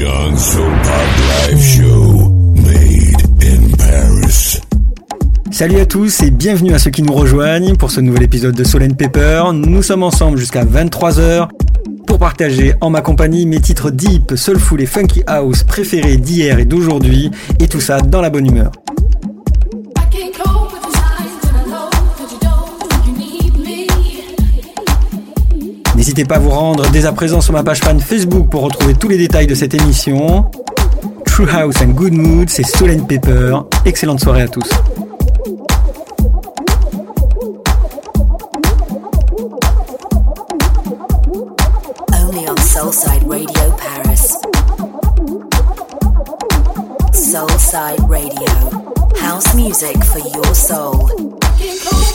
Live Show, made in Paris. Salut à tous et bienvenue à ceux qui nous rejoignent pour ce nouvel épisode de Soul Pepper. Nous sommes ensemble jusqu'à 23h pour partager en ma compagnie mes titres deep, soulful et funky house préférés d'hier et d'aujourd'hui et tout ça dans la bonne humeur. N'hésitez pas à vous rendre dès à présent sur ma page fan Facebook pour retrouver tous les détails de cette émission. True House and Good Mood, c'est Soul Pepper. Excellente soirée à tous. Only on Soulside Radio Paris. Soulside Radio. House music for your soul.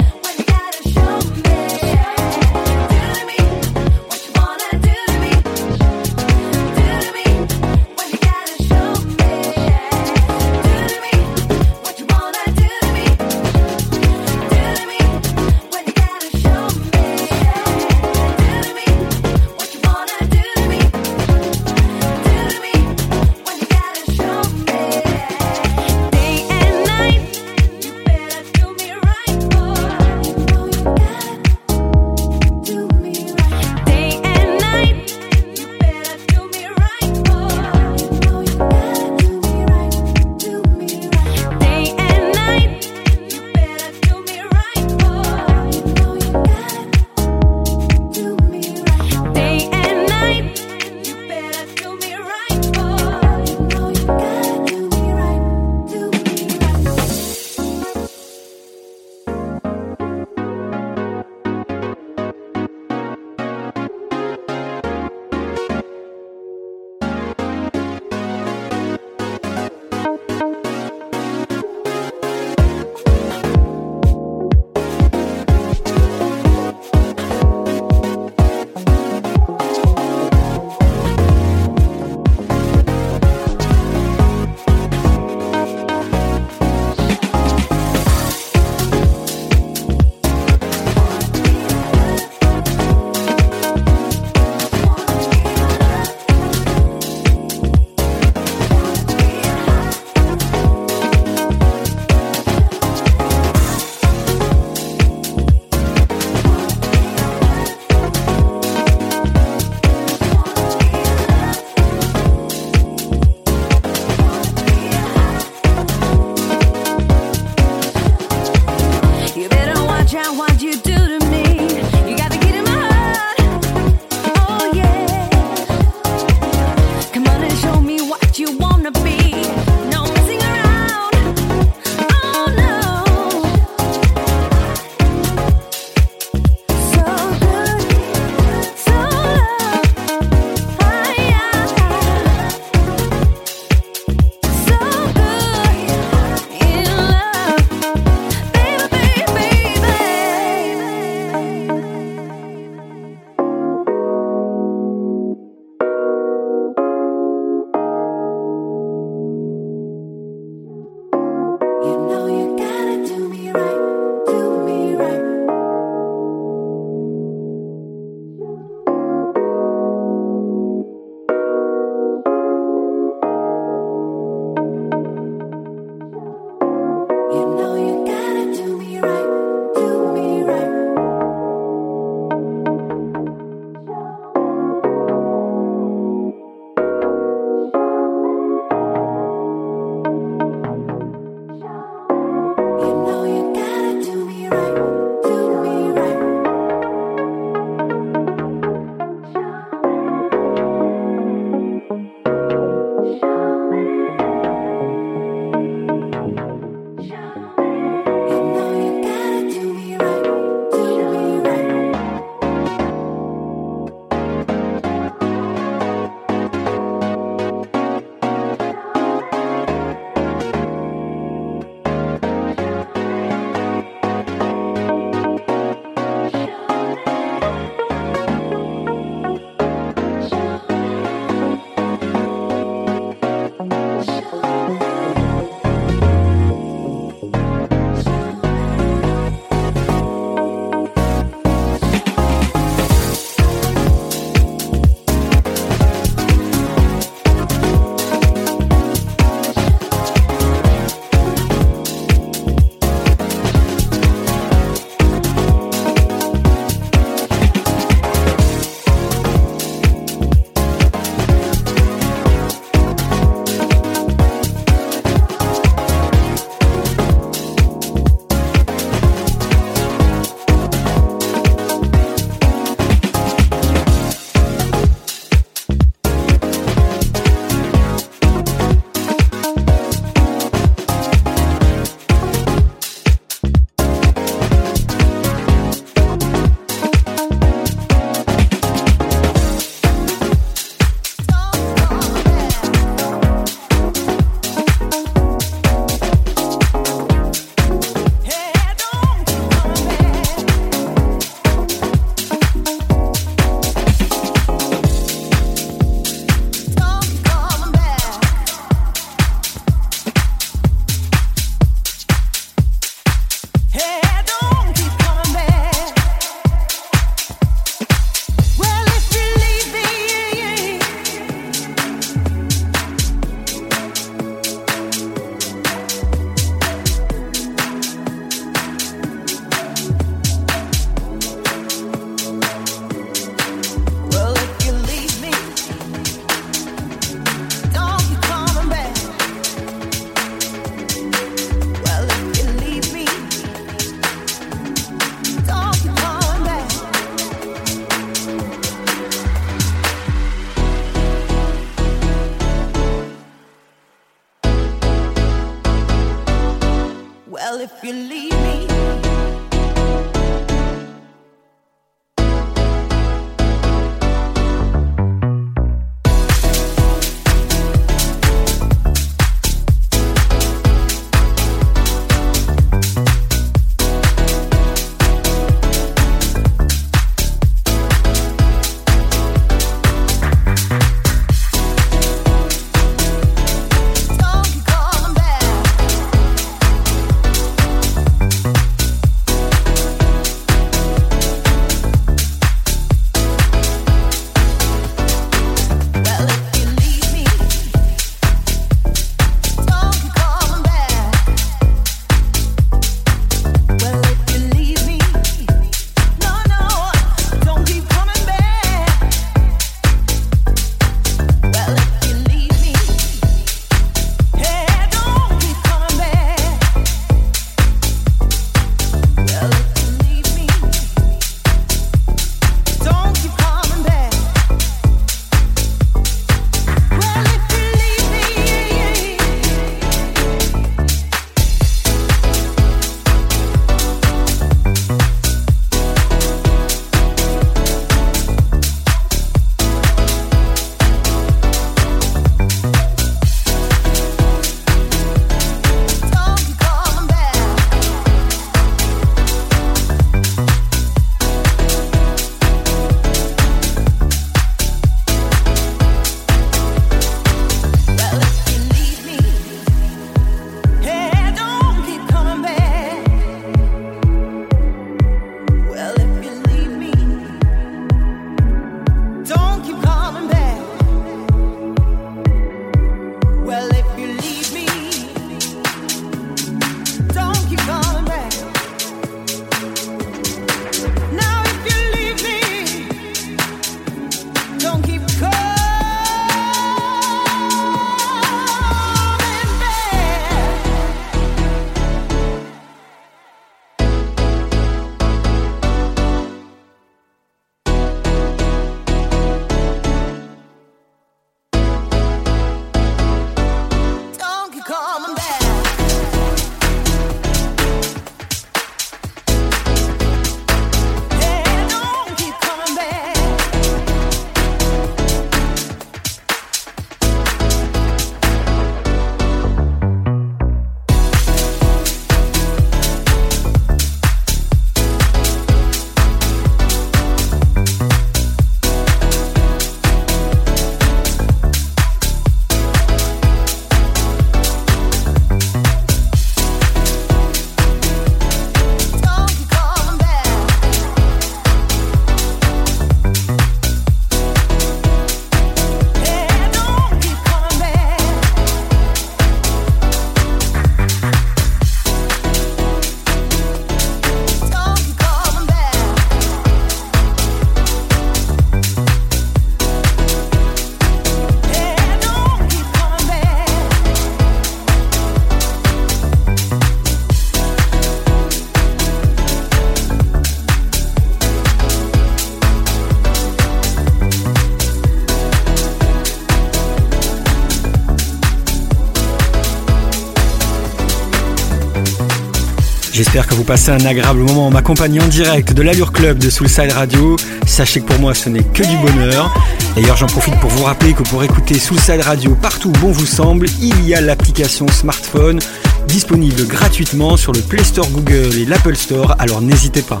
J'espère que vous passez un agréable moment en ma compagnie en direct de l'Allure Club de Soulside Radio. Sachez que pour moi ce n'est que du bonheur. D'ailleurs j'en profite pour vous rappeler que pour écouter Soulside Radio partout où bon vous semble, il y a l'application smartphone disponible gratuitement sur le Play Store Google et l'Apple Store, alors n'hésitez pas.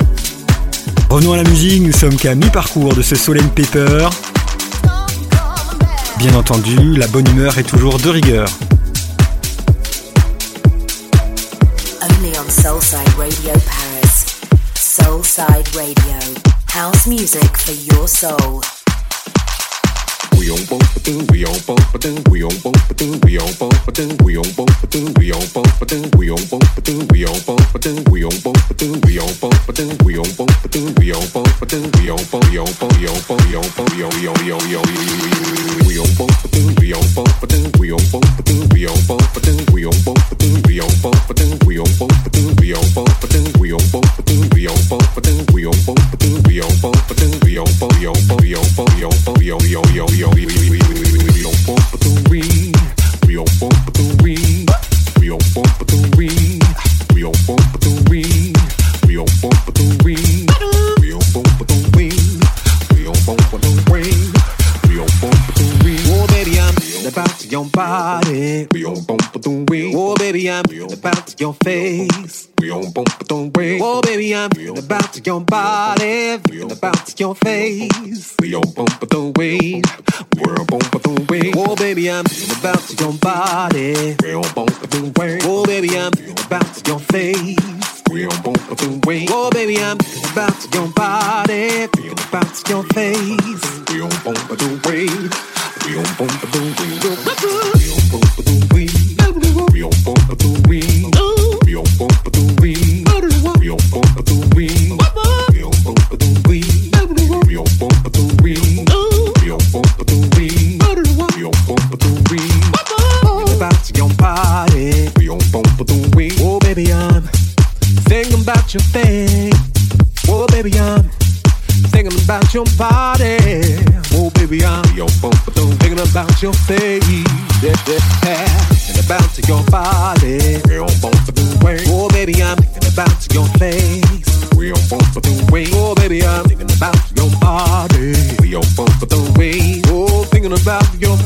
Revenons à la musique, nous sommes qu'à mi-parcours de ce Solène Paper. Bien entendu, la bonne humeur est toujours de rigueur. Only on Soulside Radio Paris. Soulside Radio. House music for your soul. yo yo yo We all bump the wing. to your body. We on bump oh, oh, the wings. Oh, baby, I'm about your face. We on bump the wings. Oh, baby, I'm about your body. We on about your face. We on bump the wings. We're on bump the wings. Oh, baby, I'm about your body. We on bump the wings. Oh, baby, I'm about your face. We on bump the wings. Oh, baby, I'm about your body. We on about your face. We on bump the wings your body. Oh, baby, I'm your bumper about your face yeah, yeah. and about your body. Oh, baby, I'm thinking about your face. Oh, baby, I'm thinking about your body. Oh, thinking about your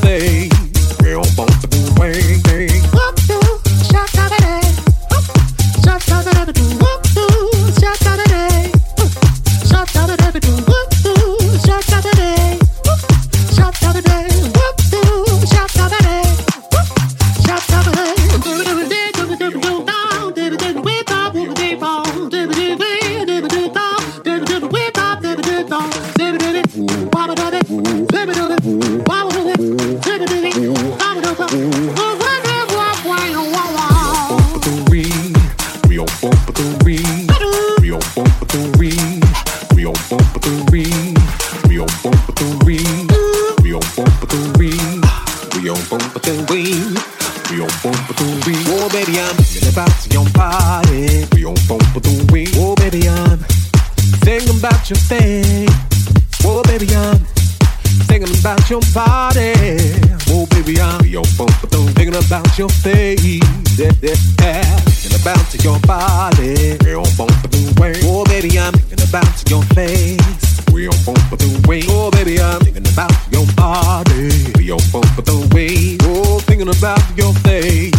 we on bump a doo, we Oh baby, I'm thinking about your body. we on bump a doo, we Oh, thinking about your face.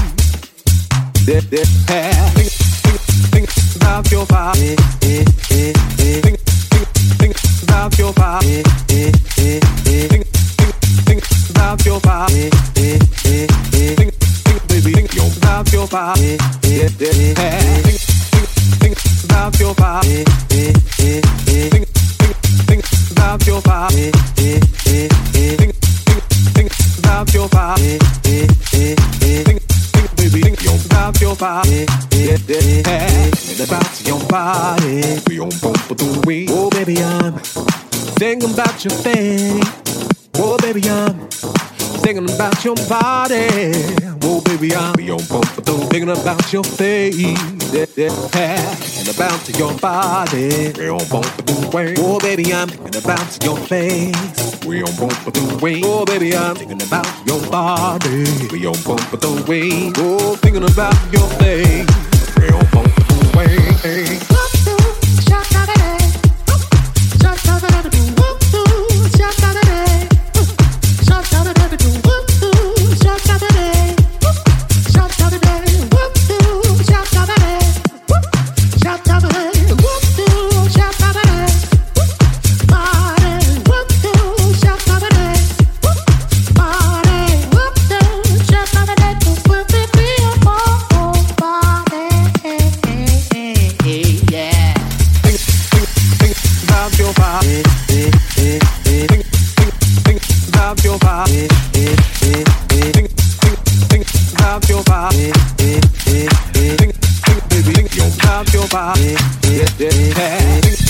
Think, think, think about your body. Think, think, think, think about your body. Think, think, think about your body. Think, think, baby, think about your body. Think, think, think about your body. Think, think, think about eh, eh, eh, your body. Think, think, think about your body. Think, think, baby, think about your body. Yeah, yeah, yeah. Think about your body. we on bump a doo, we Oh, baby, I'm thinking about your face. Oh, baby, I'm thinking about your body. Whoa, baby, I'm be on both of those. Thinking about your face, yeah, yeah, and about your body. We on both of those ways. Whoa, baby, I'm thinking about your face. We on both of those ways. Whoa, baby, I'm thinking about your body. We on both of those. Whoa, thinking about your face. We on both of those. yeah, yeah, yeah.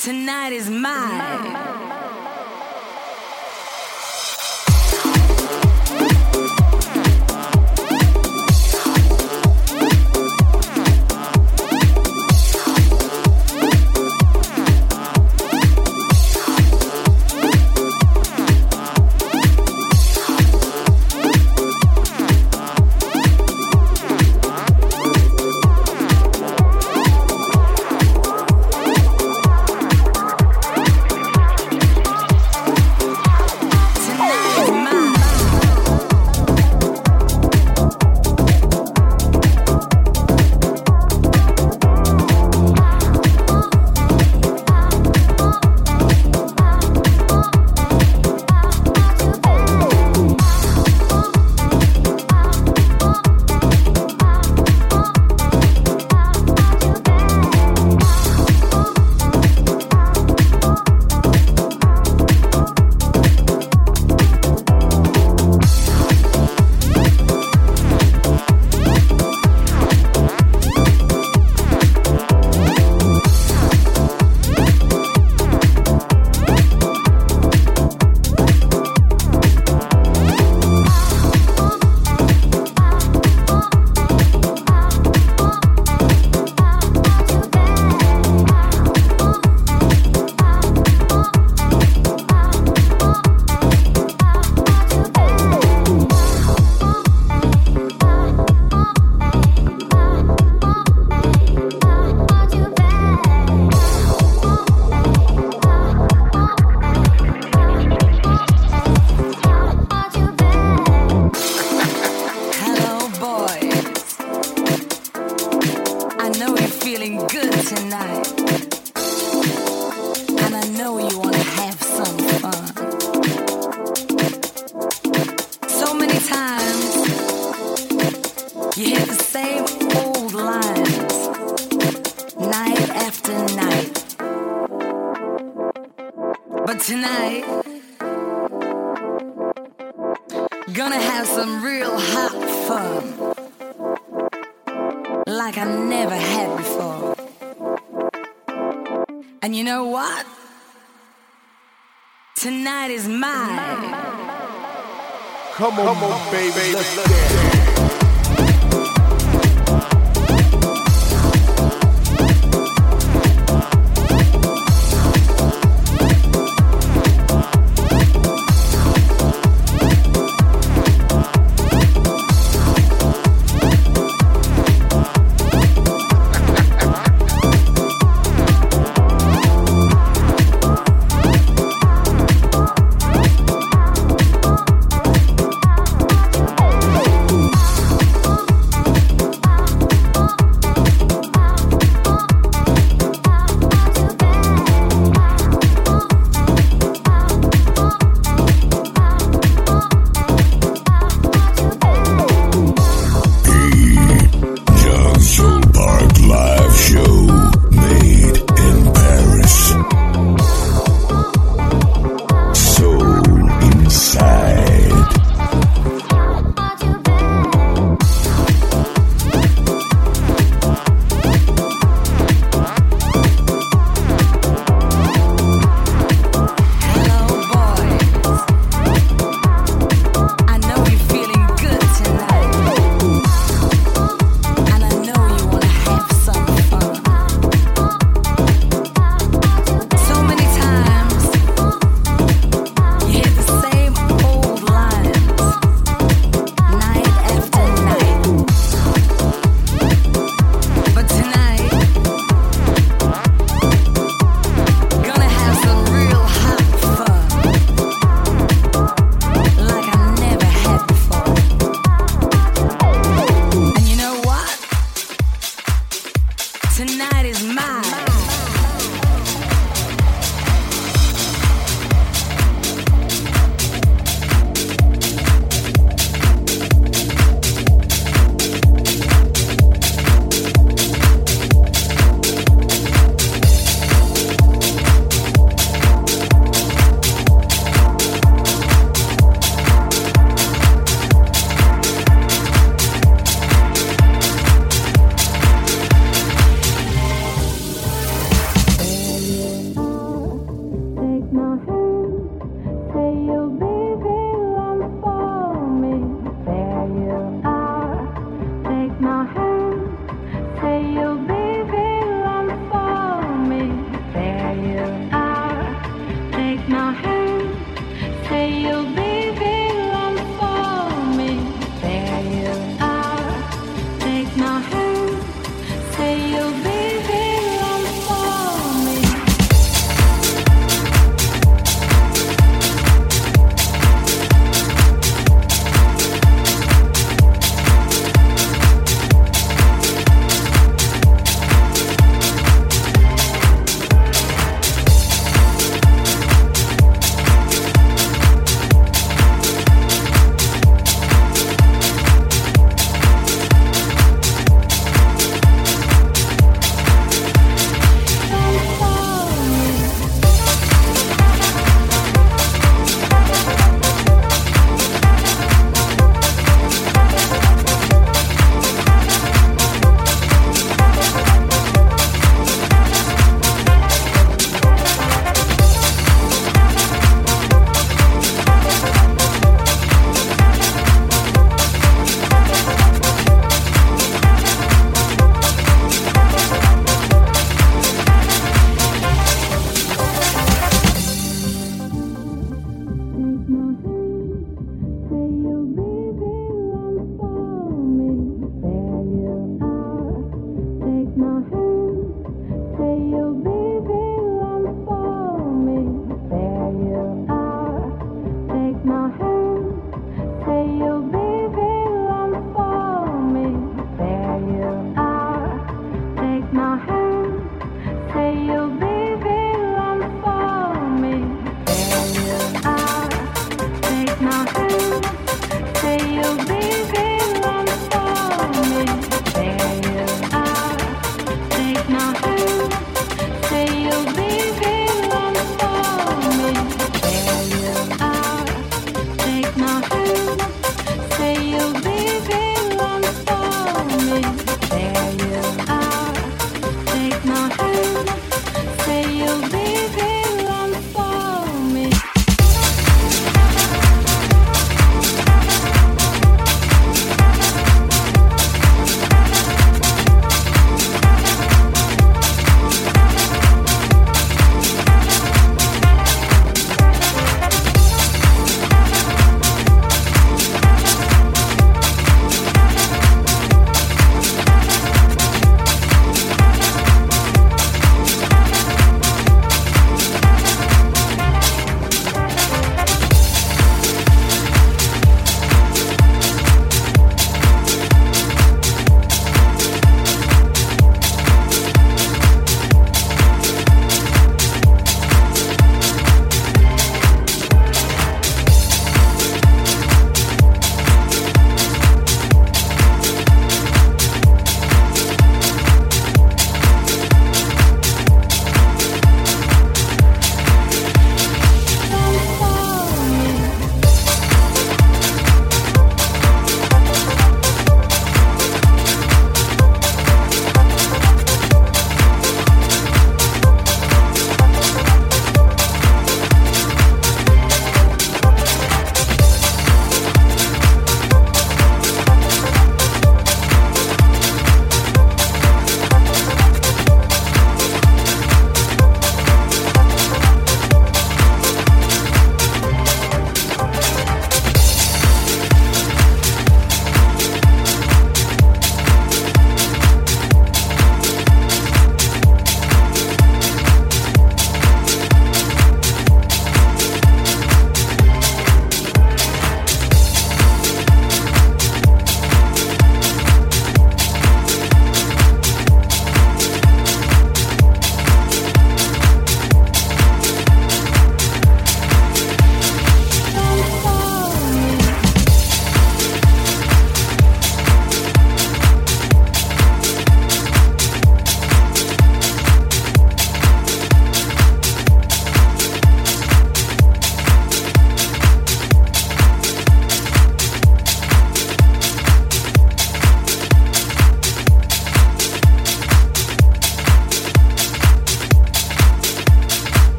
Tonight is mine. Tonight feeling good tonight. And I know you want to have some fun. So many times you hit the same old lines, night after night. But tonight, Gonna have some real hot fun. Like I never had And you know what? Tonight is mine. Come on, Come on baby.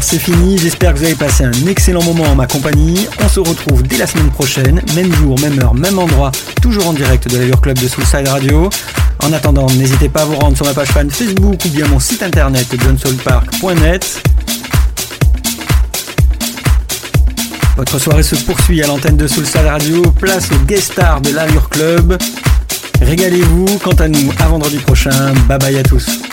C'est fini. J'espère que vous avez passé un excellent moment en ma compagnie. On se retrouve dès la semaine prochaine, même jour, même heure, même endroit, toujours en direct de l'Allure Club de Soulside Radio. En attendant, n'hésitez pas à vous rendre sur ma page fan Facebook ou bien mon site internet johnsolpark.net. Votre soirée se poursuit à l'antenne de Soulside Radio, place au guest star de l'Allure Club. Régalez-vous, quant à nous, à vendredi prochain. Bye bye à tous.